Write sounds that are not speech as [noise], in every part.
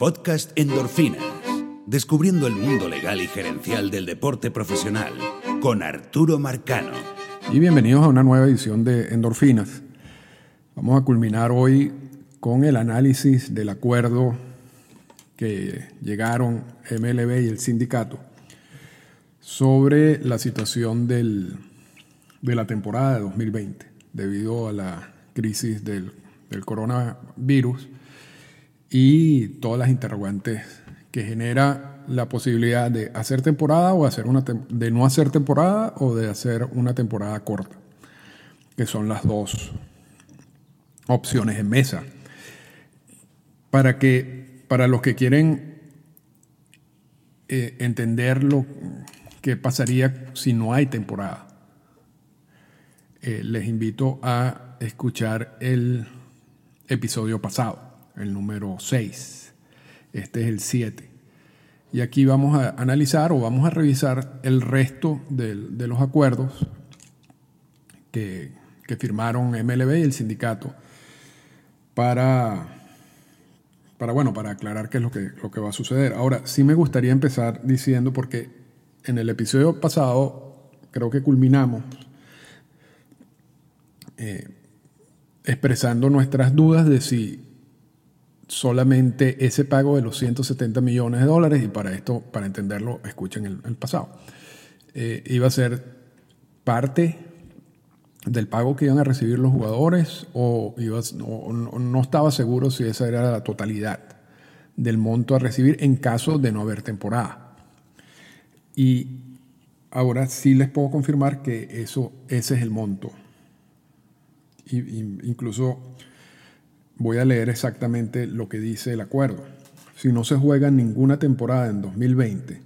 Podcast Endorfinas. Descubriendo el mundo legal y gerencial del deporte profesional con Arturo Marcano. Y bienvenidos a una nueva edición de Endorfinas. Vamos a culminar hoy con el análisis del acuerdo que llegaron MLB y el sindicato sobre la situación de la temporada de 2020 debido a la crisis del coronavirus y todas las interrogantes que genera la posibilidad de hacer temporada o hacer una de no hacer temporada o de hacer una temporada corta, que son las dos opciones en mesa. Para que para los que quieren eh, entender lo que pasaría si no hay temporada, eh, les invito a escuchar el episodio pasado el número 6. Este es el 7. Y aquí vamos a analizar o vamos a revisar el resto de, los acuerdos que, firmaron MLB y el sindicato para, para, bueno, para aclarar qué es lo que, lo que va a suceder. Ahora, sí me gustaría empezar diciendo, porque en el episodio pasado creo que culminamos eh, expresando nuestras dudas de si solamente ese pago de los 170 millones de dólares, y para esto, para entenderlo, escuchen el, pasado, eh, iba a ser parte del pago que iban a recibir los jugadores o, iba, no estaba seguro si esa era la totalidad del monto a recibir en caso de no haber temporada. Y ahora sí les puedo confirmar que eso, ese es el monto. Y, incluso Voy a leer exactamente lo que dice el acuerdo. Si no se juega ninguna temporada en 2020,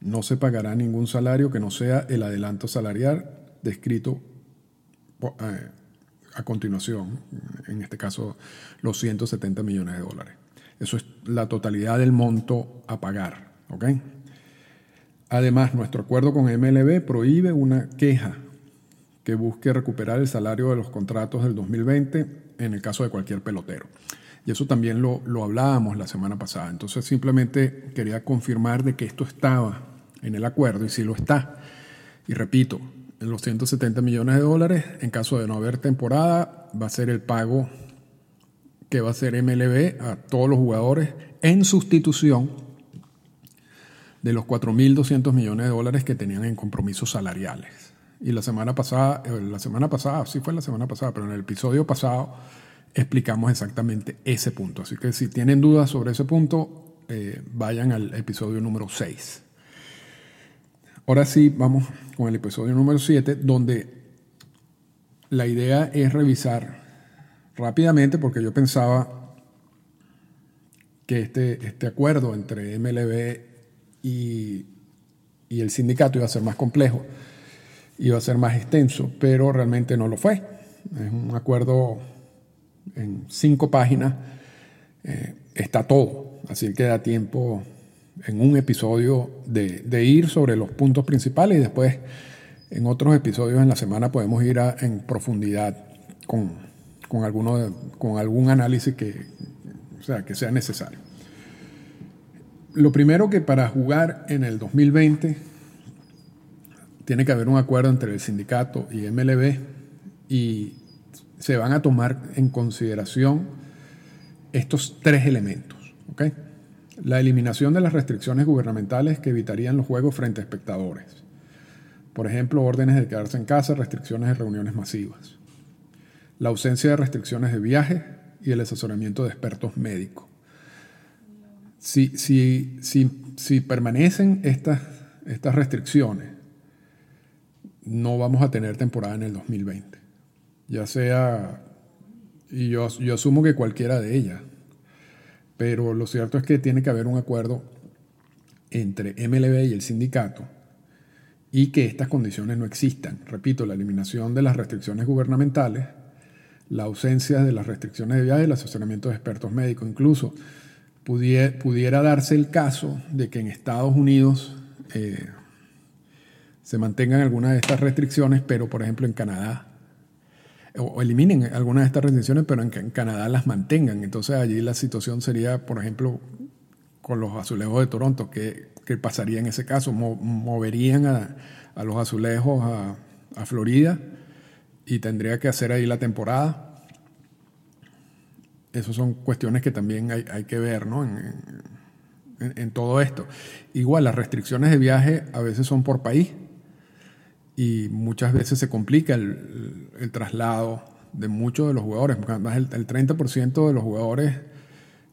no se pagará ningún salario que no sea el adelanto salarial descrito eh, a continuación, en este caso los 170 millones de dólares. Eso es la totalidad del monto a pagar. Además, nuestro acuerdo con MLB prohíbe una queja que busque recuperar el salario de los contratos del 2020 en el caso de cualquier pelotero. Y eso también lo, lo hablábamos la semana pasada. Entonces simplemente quería confirmar de que esto estaba en el acuerdo y si lo está. Y repito, en los 170 millones de dólares, en caso de no haber temporada, va a ser el pago que va a hacer MLB a todos los jugadores en sustitución de los 4.200 millones de dólares que tenían en compromisos salariales. Y la semana pasada, eh, la semana pasada, sí fue la semana pasada, pero en el episodio pasado explicamos exactamente ese punto. Así que si tienen dudas sobre ese punto, eh, vayan al episodio número 6. Ahora sí, vamos con el episodio número 7, donde la idea es revisar rápidamente, porque yo pensaba que este, este acuerdo entre MLB y, y el sindicato iba a ser más complejo iba a ser más extenso, pero realmente no lo fue. Es un acuerdo en cinco páginas, eh, está todo, así que da tiempo en un episodio de, ir sobre los puntos principales y después en otros episodios en la semana podemos ir en profundidad con, con, alguno con algún análisis que, o sea, que sea necesario. Lo primero que para jugar en el 2020 tiene que haber un acuerdo entre el sindicato y MLB y se van a tomar en consideración estos tres elementos. La eliminación de las restricciones gubernamentales que evitarían los juegos frente a espectadores. Por ejemplo, órdenes de quedarse en casa, restricciones de reuniones masivas. La ausencia de restricciones de viaje y el asesoramiento de expertos médicos. Si, si, si permanecen estas, estas restricciones, no vamos a tener temporada en el 2020. Ya sea, y yo, yo asumo que cualquiera de ellas, pero lo cierto es que tiene que haber un acuerdo entre MLB y el sindicato y que estas condiciones no existan. Repito, la eliminación de las restricciones gubernamentales, la ausencia de las restricciones de viaje, el asesoramiento de expertos médicos, incluso pudiera, pudiera darse el caso de que en Estados Unidos eh, se mantengan algunas de estas restricciones, pero por ejemplo en Canadá o eliminen algunas de estas restricciones, pero en, Canadá las mantengan. Entonces allí la situación sería, por ejemplo, con los azulejos de Toronto, ¿qué, qué pasaría en ese caso? ¿Moverían a, a los azulejos a, a, Florida y tendría que hacer ahí la temporada? Esas son cuestiones que también hay, hay que ver ¿no? en, en, en todo esto. Igual, las restricciones de viaje a veces son por país y muchas veces se complica el, el traslado de muchos de los jugadores, además el, el 30% de los jugadores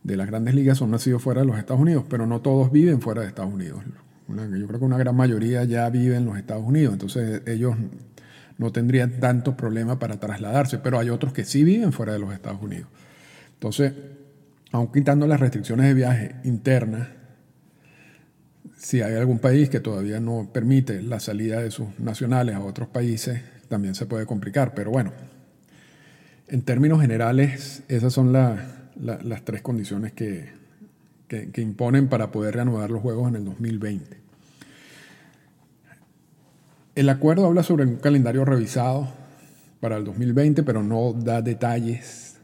de las grandes ligas son nacidos fuera de los Estados Unidos, pero no todos viven fuera de Estados Unidos. Una, yo creo que una gran mayoría ya vive en los Estados Unidos, entonces ellos no tendrían tanto problema para trasladarse, pero hay otros que sí viven fuera de los Estados Unidos. Entonces, aun quitando las restricciones de viaje internas, si hay algún país que todavía no permite la salida de sus nacionales a otros países, también se puede complicar. Pero bueno, en términos generales, esas son la, la, las tres condiciones que, que, que, imponen para poder reanudar los juegos en el 2020. El acuerdo habla sobre un calendario revisado para el 2020, pero no da detalles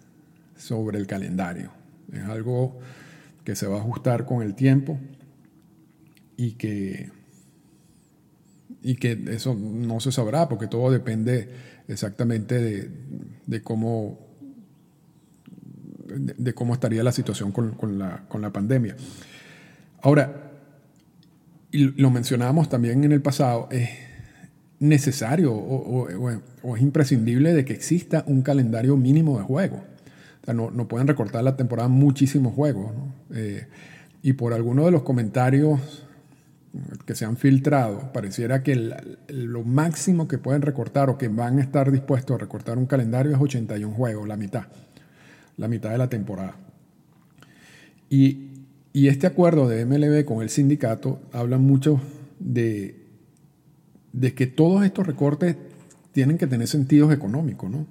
sobre el calendario. Es algo que se va a ajustar con el tiempo y que, y que eso no se sabrá porque todo depende exactamente de, de cómo, de, cómo estaría la situación con, con, la, con la pandemia. Ahora, y lo mencionábamos también en el pasado, es necesario o, es imprescindible de que exista un calendario mínimo de juegos. O sea, no, no, pueden recortar la temporada muchísimos juegos. Eh, y por alguno de los comentarios que se han filtrado, pareciera que lo máximo que pueden recortar o que van a estar dispuestos a recortar un calendario es 81 juegos, la mitad, la mitad de la temporada. Y, y este acuerdo de MLB con el sindicato habla mucho de, de que todos estos recortes tienen que tener sentidos económicos, ¿no?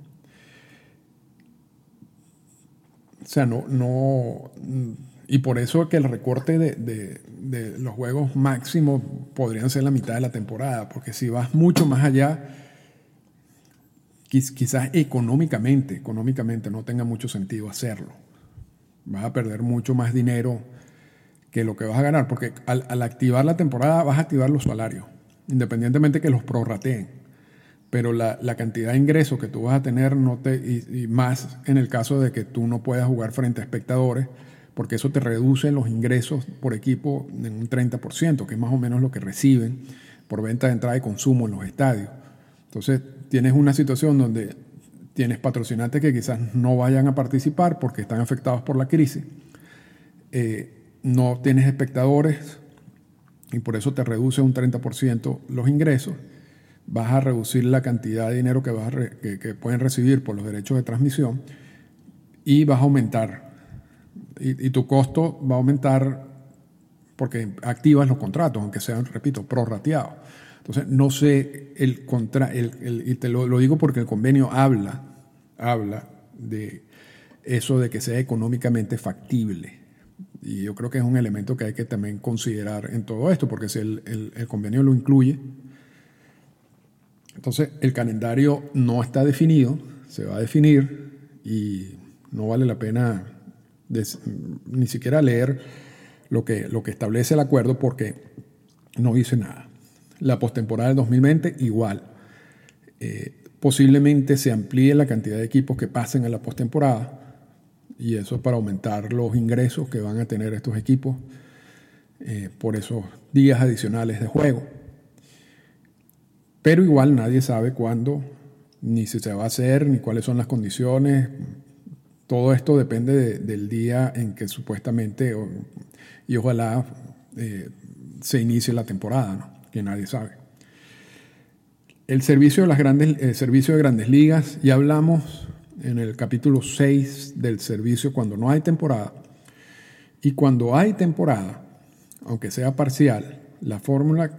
O sea, no y por eso que el recorte de, de, los juegos máximos podrían ser la mitad de la temporada, porque si vas mucho más allá, quizás económicamente, económicamente no tenga mucho sentido hacerlo. Vas a perder mucho más dinero que lo que vas a ganar, porque al, activar la temporada vas a activar los salarios, independientemente que los prorrateen. Pero la, la, cantidad de ingresos que tú vas a tener, no te, y más en el caso de que tú no puedas jugar frente a espectadores, porque eso te reduce los ingresos por equipo en un 30%, que es más o menos lo que reciben por venta de entrada y consumo en los estadios. Entonces, tienes una situación donde tienes patrocinantes que quizás no vayan a participar porque están afectados por la crisis, eh, no tienes espectadores y por eso te reduce un 30% los ingresos, vas a reducir la cantidad de dinero que, vas que pueden recibir por los derechos de transmisión y vas a aumentar y, tu costo va a aumentar porque activas los contratos, aunque sean, repito, prorrateados. Entonces, no sé, el contra, el, el, y te lo, lo, digo porque el convenio habla, habla de eso de que sea económicamente factible. Y yo creo que es un elemento que hay que también considerar en todo esto, porque si el, el convenio lo incluye, entonces el calendario no está definido, se va a definir y no vale la pena ni siquiera leer lo que, lo que establece el acuerdo porque no dice nada. La postemporada del 2020 igual. Eh, posiblemente se amplíe la cantidad de equipos que pasen a la postemporada y eso para aumentar los ingresos que van a tener estos equipos eh, por esos días adicionales de juego. Pero igual nadie sabe cuándo, ni si se va a hacer, ni cuáles son las condiciones. Todo esto depende de, del día en que supuestamente, y ojalá eh, se inicie la temporada, que nadie sabe. El servicio de las grandes, el servicio de grandes ligas, ya hablamos en el capítulo 6 del servicio cuando no hay temporada. Y cuando hay temporada, aunque sea parcial, la fórmula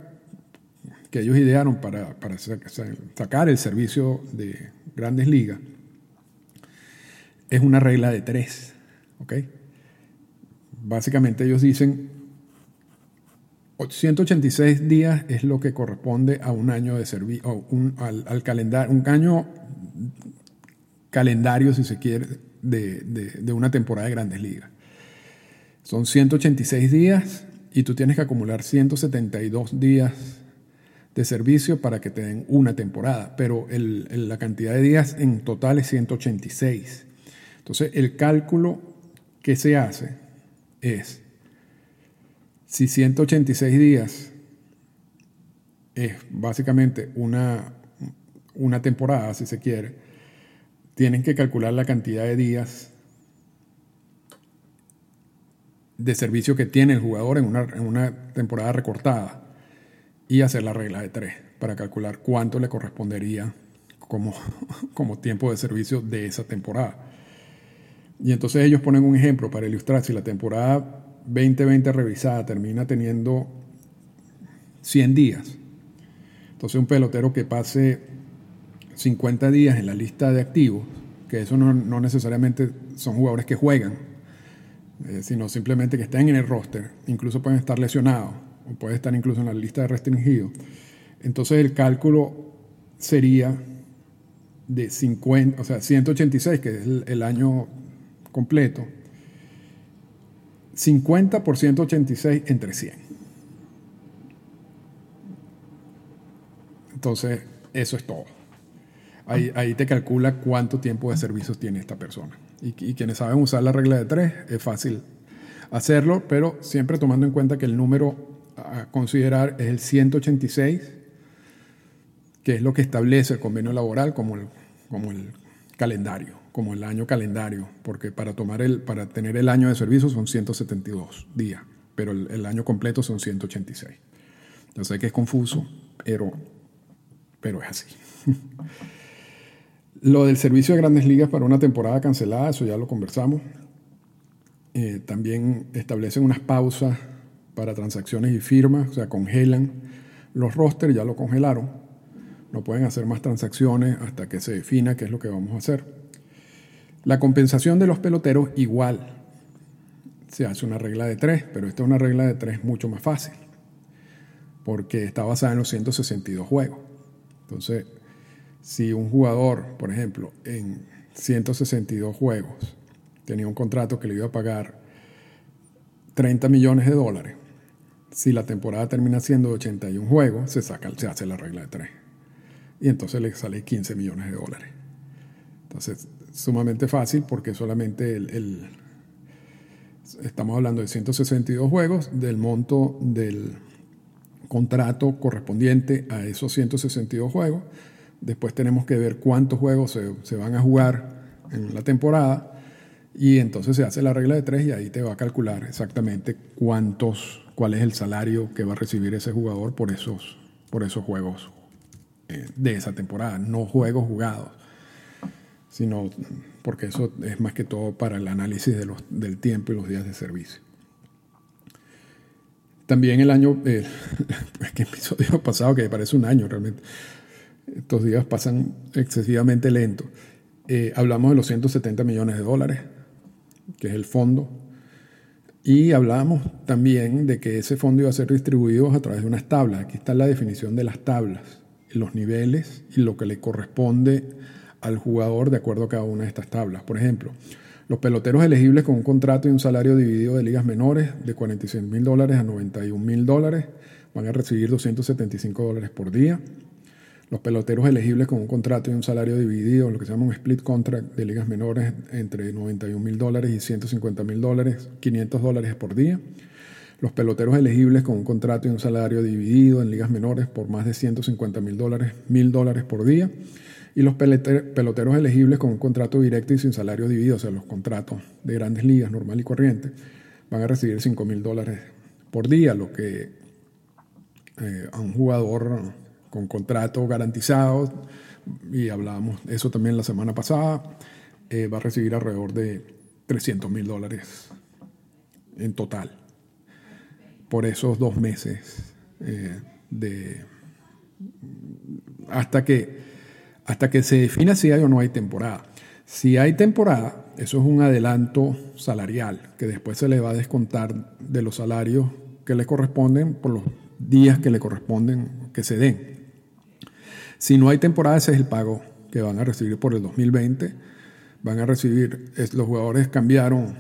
que ellos idearon para sacar el servicio de grandes ligas es una regla de tres. Básicamente ellos dicen 186 días es lo que corresponde a un año de servicio, al, al, calendario, un año calendario, si se quiere, de, de una temporada de grandes ligas. Son 186 días y tú tienes que acumular 172 días de servicio para que te den una temporada, pero la cantidad de días en total es 186. Entonces, el cálculo que se hace es, si 186 días es básicamente una, una temporada, si se quiere, tienen que calcular la cantidad de días de servicio que tiene el jugador en una, en una temporada recortada y hacer la regla de tres para calcular cuánto le correspondería como, [laughs] como tiempo de servicio de esa temporada. Y entonces ellos ponen un ejemplo para ilustrar si la temporada 2020 revisada termina teniendo 100 días. Entonces un pelotero que pase 50 días en la lista de activos, que eso no, no necesariamente son jugadores que juegan, eh, sino simplemente que estén en el roster, incluso pueden estar lesionados o puede estar incluso en la lista de restringidos. Entonces el cálculo sería de 50, o sea, 186, que es el, año completo, 50 por 186 entre 100. Entonces, eso es todo. Ahí, ahí, te calcula cuánto tiempo de servicios tiene esta persona. Y, y, quienes saben usar la regla de tres, es fácil hacerlo, pero siempre tomando en cuenta que el número a considerar es el 186, que es lo que establece el convenio laboral como el, como el calendario, como el año calendario, porque para, tomar el, para tener el año de servicio son 172 días, pero el, año completo son 186. Yo sé que es confuso, pero, pero es así. [laughs] lo del servicio de grandes ligas para una temporada cancelada, eso ya lo conversamos. Eh, también establecen unas pausas para transacciones y firmas, o sea, congelan los rosters, ya lo congelaron. No pueden hacer más transacciones hasta que se defina qué es lo que vamos a hacer. La compensación de los peloteros igual. Se hace una regla de tres, pero esta es una regla de tres mucho más fácil, porque está basada en los 162 juegos. Entonces, si un jugador, por ejemplo, en 162 juegos tenía un contrato que le iba a pagar 30 millones de dólares, si la temporada termina siendo de 81 juegos, se, saca, se hace la regla de 3. Y entonces le sale 15 millones de dólares. Entonces, sumamente fácil porque solamente el, estamos hablando de 162 juegos, del monto del contrato correspondiente a esos 162 juegos. Después tenemos que ver cuántos juegos se, se van a jugar en la temporada. Y entonces se hace la regla de 3 y ahí te va a calcular exactamente cuántos cuál es el salario que va a recibir ese jugador por esos, por esos juegos eh, de esa temporada, no juegos jugados, sino porque eso es más que todo para el análisis de los, del tiempo y los días de servicio. También el año, eh, [laughs] que episodio [laughs] pasado, que parece un año realmente, estos días pasan excesivamente lento. Eh, hablamos de los 170 millones de dólares, que es el fondo y hablábamos también de que ese fondo iba a ser distribuido a través de unas tablas. Aquí está la definición de las tablas, los niveles y lo que le corresponde al jugador de acuerdo a cada una de estas tablas. Por ejemplo, los peloteros elegibles con un contrato y un salario dividido de ligas menores de 46 mil dólares a 91 mil dólares van a recibir 275 dólares por día. Los peloteros elegibles con un contrato y un salario dividido, lo que se llama un split contract de ligas menores entre 91 mil dólares y 150 mil dólares, 500 dólares por día. Los peloteros elegibles con un contrato y un salario dividido en ligas menores por más de 150 mil dólares, mil dólares por día. Y los peloteros elegibles con un contrato directo y sin salario dividido, o sea, los contratos de grandes ligas normal y corriente, van a recibir 5 mil dólares por día, lo que eh, a un jugador con contrato garantizado, y hablábamos eso también la semana pasada, eh, va a recibir alrededor de 300 mil dólares en total por esos dos meses eh, de hasta que hasta que se defina si hay o no hay temporada. Si hay temporada, eso es un adelanto salarial que después se le va a descontar de los salarios que le corresponden por los días que le corresponden que se den. Si no hay temporada, ese es el pago que van a recibir por el 2020 van a recibir, los jugadores cambiaron,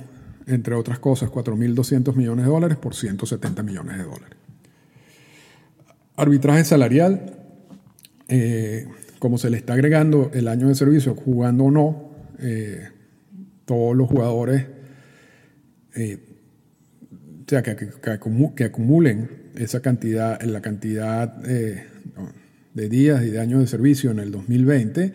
entre otras cosas, 4.200 millones de dólares por 170 millones de dólares. Arbitraje salarial, eh, como se le está agregando el año de servicio, jugando o no, eh, todos los jugadores, eh, o sea, que, acumulen esa cantidad, la cantidad de días y de años de servicio en el 2020,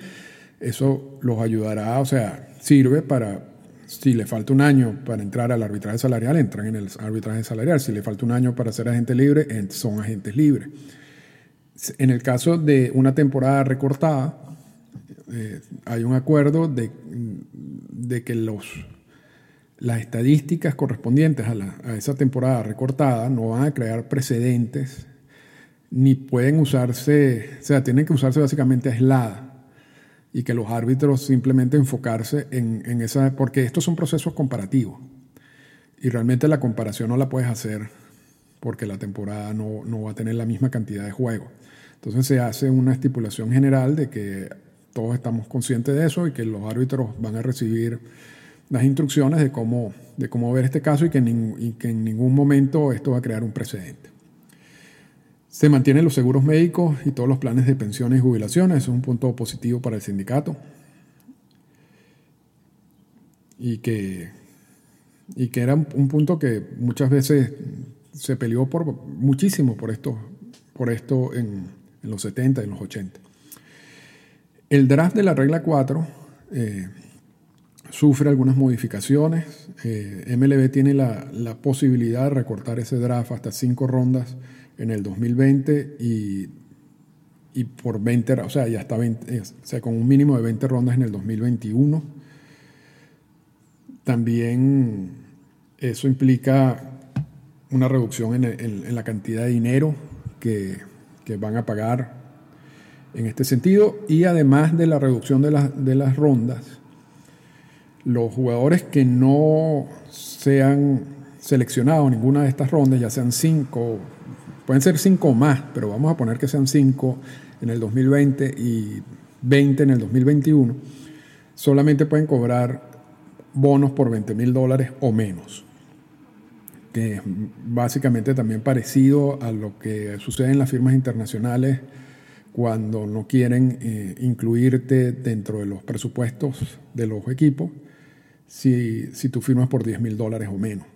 eso los ayudará, o sea, sirve para, si le falta un año para entrar al arbitraje salarial, entran en el arbitraje salarial. Si le falta un año para ser agente libre, son agentes libres. En el caso de una temporada recortada, eh, hay un acuerdo de, que las estadísticas correspondientes a, a, esa temporada recortada no van a crear precedentes ni pueden usarse, o sea, tienen que usarse básicamente aisladas y que los árbitros simplemente enfocarse en, esa, porque estos son procesos comparativos y realmente la comparación no la puedes hacer porque la temporada no, no va a tener la misma cantidad de juego. Entonces se hace una estipulación general de que todos estamos conscientes de eso y que los árbitros van a recibir las instrucciones de cómo, de cómo ver este caso y que, y que en ningún momento esto va a crear un precedente. Se mantienen los seguros médicos y todos los planes de pensiones y jubilaciones. Es un punto positivo para el sindicato. Y que, y que era un punto que muchas veces se peleó por, muchísimo por esto, por esto en, los 70 y en los 80. El draft de la regla 4 eh, sufre algunas modificaciones. Eh, MLB tiene la, la, posibilidad de recortar ese draft hasta cinco rondas en el 2020 y, y por 20, o sea, ya está 20, o con un mínimo de 20 rondas en el 2021. También eso implica una reducción en, la cantidad de dinero que, que, van a pagar en este sentido y además de la reducción de, las rondas, los jugadores que no sean seleccionados en ninguna de estas rondas, ya sean cinco Pueden ser cinco más, pero vamos a poner que sean cinco en el 2020 y 20 en el 2021. Solamente pueden cobrar bonos por 20 mil dólares o menos. Que es básicamente también parecido a lo que sucede en las firmas internacionales cuando no quieren eh, incluirte dentro de los presupuestos de los equipos si, si tú firmas por 10 mil dólares o menos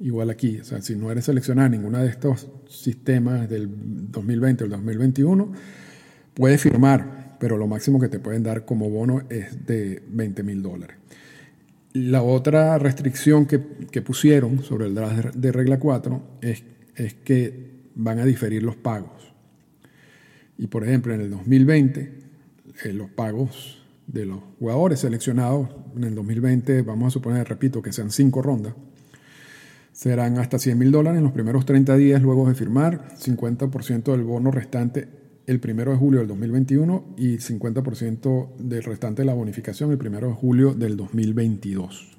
igual aquí. O sea, si no eres seleccionado en ninguno de estos sistemas del 2020 o el 2021, puedes firmar, pero lo máximo que te pueden dar como bono es de 20 mil dólares. La otra restricción que, pusieron sobre el draft de regla 4 es, que van a diferir los pagos. Y por ejemplo, en el 2020, eh, los pagos de los jugadores seleccionados, en el 2020, vamos a suponer, repito, que sean cinco rondas, Serán hasta 100 mil dólares en los primeros 30 días luego de firmar, 50% del bono restante el 1 de julio del 2021 y 50% del restante de la bonificación el 1 de julio del 2022.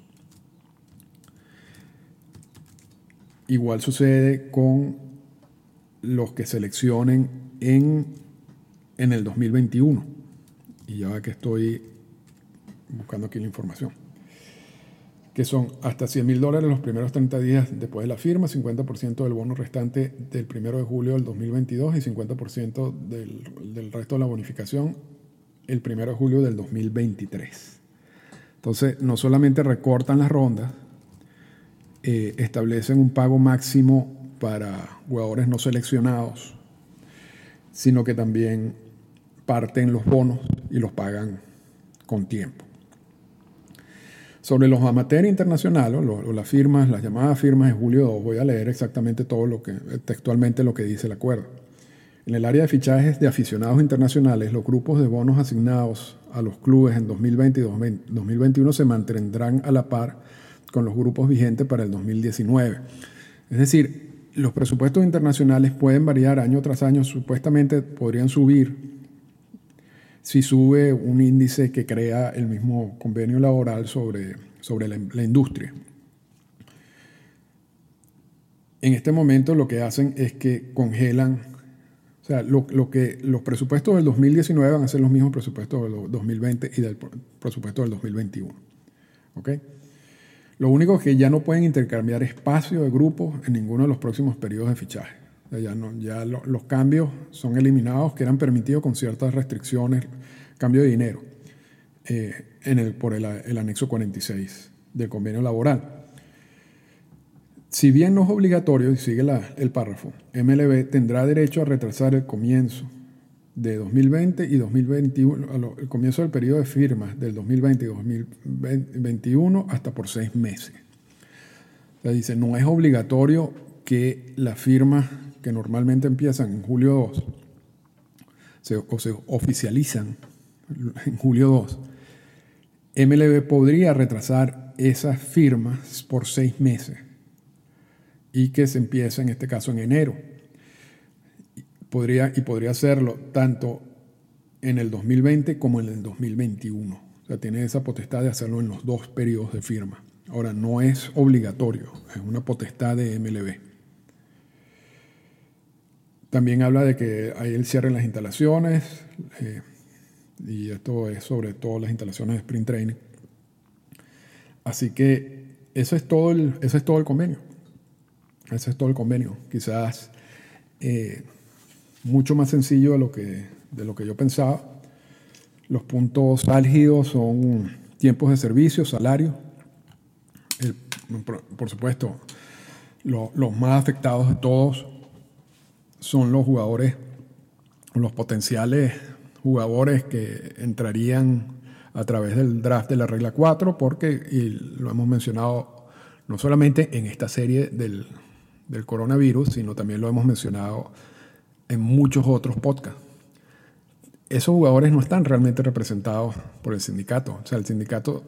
Igual sucede con los que seleccionen en, en el 2021. Y ya que estoy buscando aquí la información que son hasta 100 mil dólares los primeros 30 días después de la firma, 50% del bono restante del 1 de julio del 2022 y 50% del, del resto de la bonificación el 1 de julio del 2023. Entonces, no solamente recortan las rondas, eh, establecen un pago máximo para jugadores no seleccionados, sino que también parten los bonos y los pagan con tiempo. Sobre los amateurs internacionales, o las firmas, las llamadas firmas de julio 2, voy a leer exactamente todo lo que, textualmente lo que dice el acuerdo. En el área de fichajes de aficionados internacionales, los grupos de bonos asignados a los clubes en 2020 y 2021 se mantendrán a la par con los grupos vigentes para el 2019. Es decir, los presupuestos internacionales pueden variar año tras año, supuestamente podrían subir si sube un índice que crea el mismo convenio laboral sobre, sobre la, industria. En este momento lo que hacen es que congelan, o sea, lo, que, los presupuestos del 2019 van a ser los mismos presupuestos del 2020 y del presupuesto del 2021. ¿ok? Lo único es que ya no pueden intercambiar espacio de grupos en ninguno de los próximos periodos de fichaje. Ya no, ya los cambios son eliminados que eran permitidos con ciertas restricciones, cambio de dinero, eh, el, por el, anexo 46 del convenio laboral. Si bien no es obligatorio, y sigue el párrafo, MLB tendrá derecho a retrasar el comienzo de 2020 y 2021, el comienzo del periodo de firmas del 2020 y 2021 hasta por seis meses. Dice, no es obligatorio que las firmas que normalmente empiezan en julio 2 se, o se oficializan en julio 2, MLB podría retrasar esas firmas por seis meses y que se empiece en este caso en enero podría, y podría hacerlo tanto en el 2020 como en el 2021. O sea, tiene esa potestad de hacerlo en los dos periodos de firma. Ahora, no es obligatorio, es una potestad de MLB. También habla de que hay el cierre en las instalaciones, eh, y esto es sobre todo las instalaciones de Sprint Training. Así que eso es todo el, eso es todo el convenio. Ese es todo el convenio. Quizás eh, mucho más sencillo de lo que, de lo que yo pensaba. Los puntos álgidos son tiempos de servicio, salario. por, supuesto, los más afectados de todos son los jugadores, los potenciales jugadores que entrarían a través del draft de la regla 4, porque, y lo hemos mencionado no solamente en esta serie del, del coronavirus, sino también lo hemos mencionado en muchos otros podcasts. Esos jugadores no están realmente representados por el sindicato. O sea, el sindicato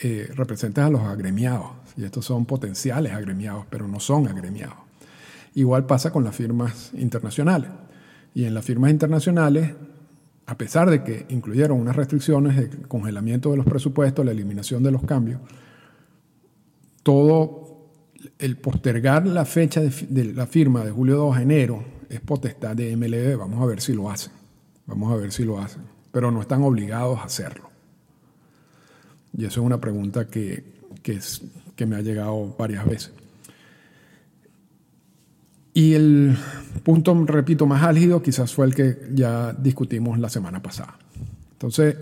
eh, representa a los agremiados y estos son potenciales agremiados, pero no son agremiados. Igual pasa con las firmas internacionales. Y en las firmas internacionales, a pesar de que incluyeron unas restricciones de congelamiento de los presupuestos, la eliminación de los cambios, todo el postergar la fecha de, la firma de julio 2 a enero es potestad de MLB, vamos a ver si lo hacen, vamos a ver si lo hacen, pero no están obligados a hacerlo. Y eso es una pregunta que, que, me ha llegado varias veces. Y el punto, repito, más álgido quizás fue el que ya discutimos la semana pasada. Entonces,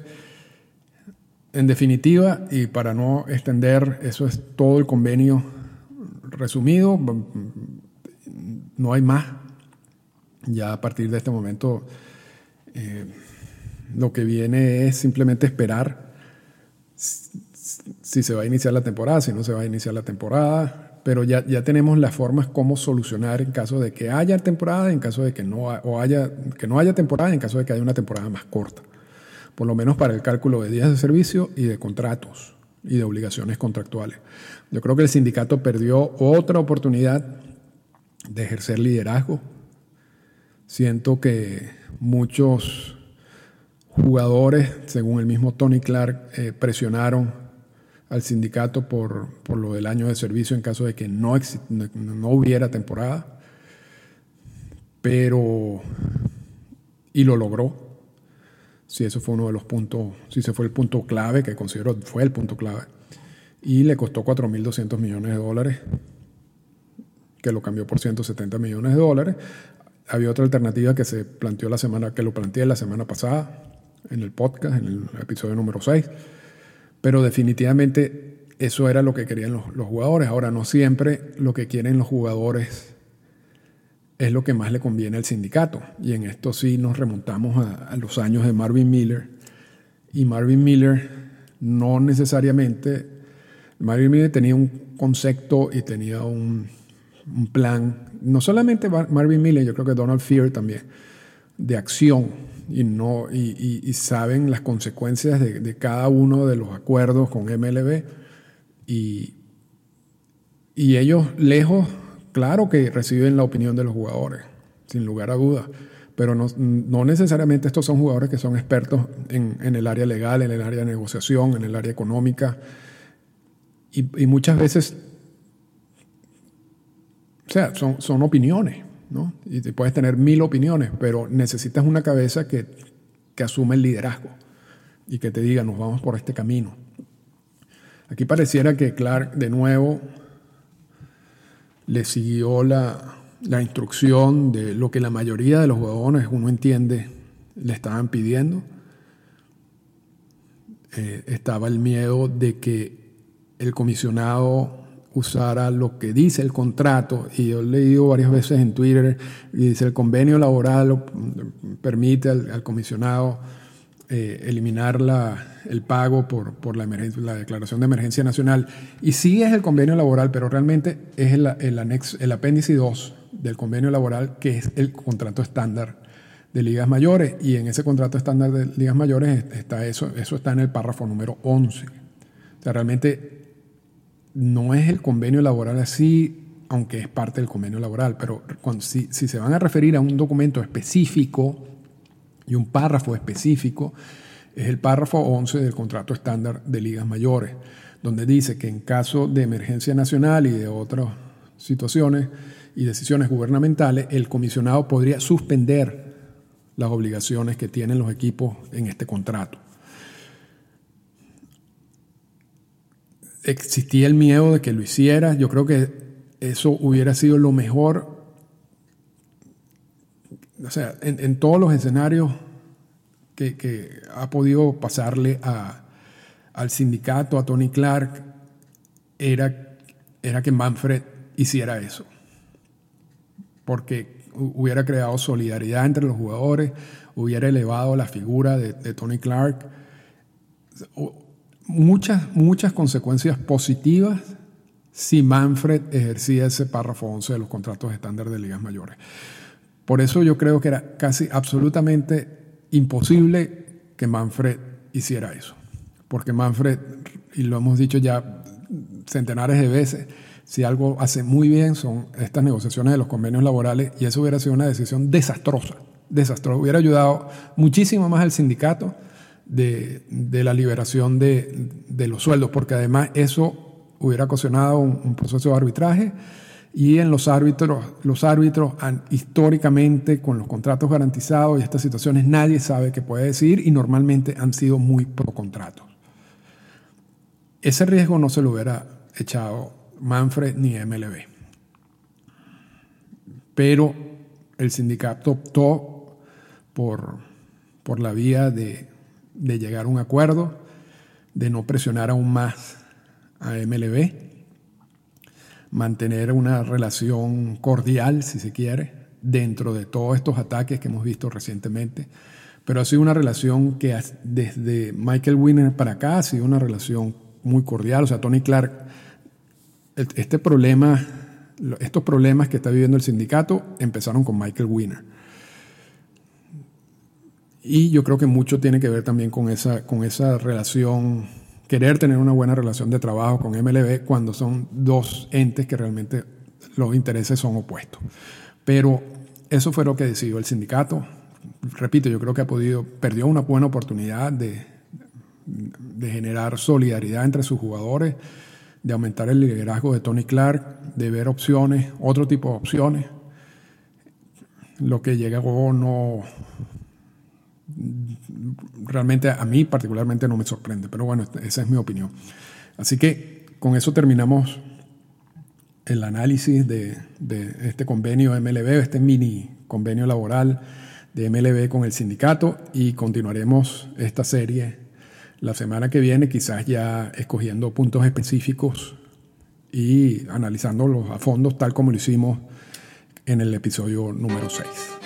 en definitiva, y para no extender, eso es todo el convenio resumido, no hay más ya a partir de este momento eh, lo que viene es simplemente esperar si se va a iniciar la temporada, si no se va a iniciar la temporada, pero ya, ya tenemos las formas cómo solucionar en caso de que haya temporada, en caso de que no, o haya, que no haya temporada, en caso de que haya una temporada más corta, por lo menos para el cálculo de días de servicio y de contratos y de obligaciones contractuales. Yo creo que el sindicato perdió otra oportunidad de ejercer liderazgo Siento que muchos jugadores, según el mismo Tony Clark, eh, presionaron al sindicato por, lo del año de servicio en caso de que no, no hubiera temporada. Pero, y lo logró. Si eso fue uno de los puntos, si ese fue el punto clave, que considero fue el punto clave. Y le costó 4.200 millones de dólares, que lo cambió por 170 millones de dólares, había otra alternativa que se planteó la semana, que lo planteé la semana pasada en el podcast, en el episodio número 6. Pero definitivamente eso era lo que querían los, jugadores. Ahora, no siempre lo que quieren los jugadores es lo que más le conviene al sindicato. Y en esto sí nos remontamos a, a los años de Marvin Miller. Y Marvin Miller no necesariamente, Marvin Miller tenía un concepto y tenía un, un plan, no solamente Marvin Miller, yo creo que Donald Fear también, de acción y, no, y, saben las consecuencias de, cada uno de los acuerdos con MLB y, y ellos lejos, claro que reciben la opinión de los jugadores, sin lugar a dudas, pero no, no necesariamente estos son jugadores que son expertos en, en, el área legal, en el área de negociación, en el área económica. Y, muchas veces o sea, son, son opiniones, ¿no? Y te puedes tener mil opiniones, pero necesitas una cabeza que, que asume el liderazgo y que te diga, nos vamos por este camino. Aquí pareciera que Clark de nuevo le siguió la, la instrucción de lo que la mayoría de los huevones, uno entiende, le estaban pidiendo. Eh, estaba el miedo de que el comisionado usara lo que dice el contrato, y yo he leído varias veces en Twitter, y dice el convenio laboral permite al, comisionado eh, eliminar la, el pago por, por la, la, declaración de emergencia nacional. Y sí es el convenio laboral, pero realmente es el, el, anexo, el apéndice 2 del convenio laboral, que es el contrato estándar de ligas mayores. Y en ese contrato estándar de ligas mayores está eso, eso está en el párrafo número 11. O sea, realmente no es el convenio laboral así, aunque es parte del convenio laboral, pero si, si se van a referir a un documento específico y un párrafo específico, es el párrafo 11 del contrato estándar de ligas mayores, donde dice que en caso de emergencia nacional y de otras situaciones y decisiones gubernamentales, el comisionado podría suspender las obligaciones que tienen los equipos en este contrato. Existía el miedo de que lo hiciera. Yo creo que eso hubiera sido lo mejor. O sea, en, todos los escenarios que, ha podido pasarle a, al sindicato, a Tony Clark, era, era que Manfred hiciera eso. Porque hubiera creado solidaridad entre los jugadores, hubiera elevado la figura de, de Tony Clark muchas, muchas consecuencias positivas si Manfred ejercía ese párrafo 11 de los contratos estándar de ligas mayores. Por eso yo creo que era casi absolutamente imposible que Manfred hiciera eso. Porque Manfred, y lo hemos dicho ya centenares de veces, si algo hace muy bien son estas negociaciones de los convenios laborales y eso hubiera sido una decisión desastrosa, desastrosa. Hubiera ayudado muchísimo más al sindicato de, la liberación de, los sueldos, porque además eso hubiera ocasionado un, proceso de arbitraje y en los árbitros, los árbitros han, históricamente con los contratos garantizados y estas situaciones nadie sabe qué puede decir y normalmente han sido muy pro contratos. Ese riesgo no se lo hubiera echado Manfred ni MLB. Pero el sindicato optó por, por la vía de de llegar a un acuerdo, de no presionar aún más a MLB, mantener una relación cordial, si se quiere, dentro de todos estos ataques que hemos visto recientemente. Pero ha sido una relación que desde Michael Winner para acá ha sido una relación muy cordial. O sea, Tony Clark, este problema, estos problemas que está viviendo el sindicato empezaron con Michael Winner. Y yo creo que mucho tiene que ver también con esa, con esa relación, querer tener una buena relación de trabajo con MLB cuando son dos entes que realmente los intereses son opuestos. Pero eso fue lo que decidió el sindicato. Repito, yo creo que ha podido, perdió una buena oportunidad de, de generar solidaridad entre sus jugadores, de aumentar el liderazgo de Tony Clark, de ver opciones, otro tipo de opciones. Lo que llegó no, realmente a mí particularmente no me sorprende, pero bueno, esa es mi opinión. Así que con eso terminamos el análisis de, este convenio MLB, este mini convenio laboral de MLB con el sindicato y continuaremos esta serie la semana que viene, quizás ya escogiendo puntos específicos y analizándolos a fondo tal como lo hicimos en el episodio número 6.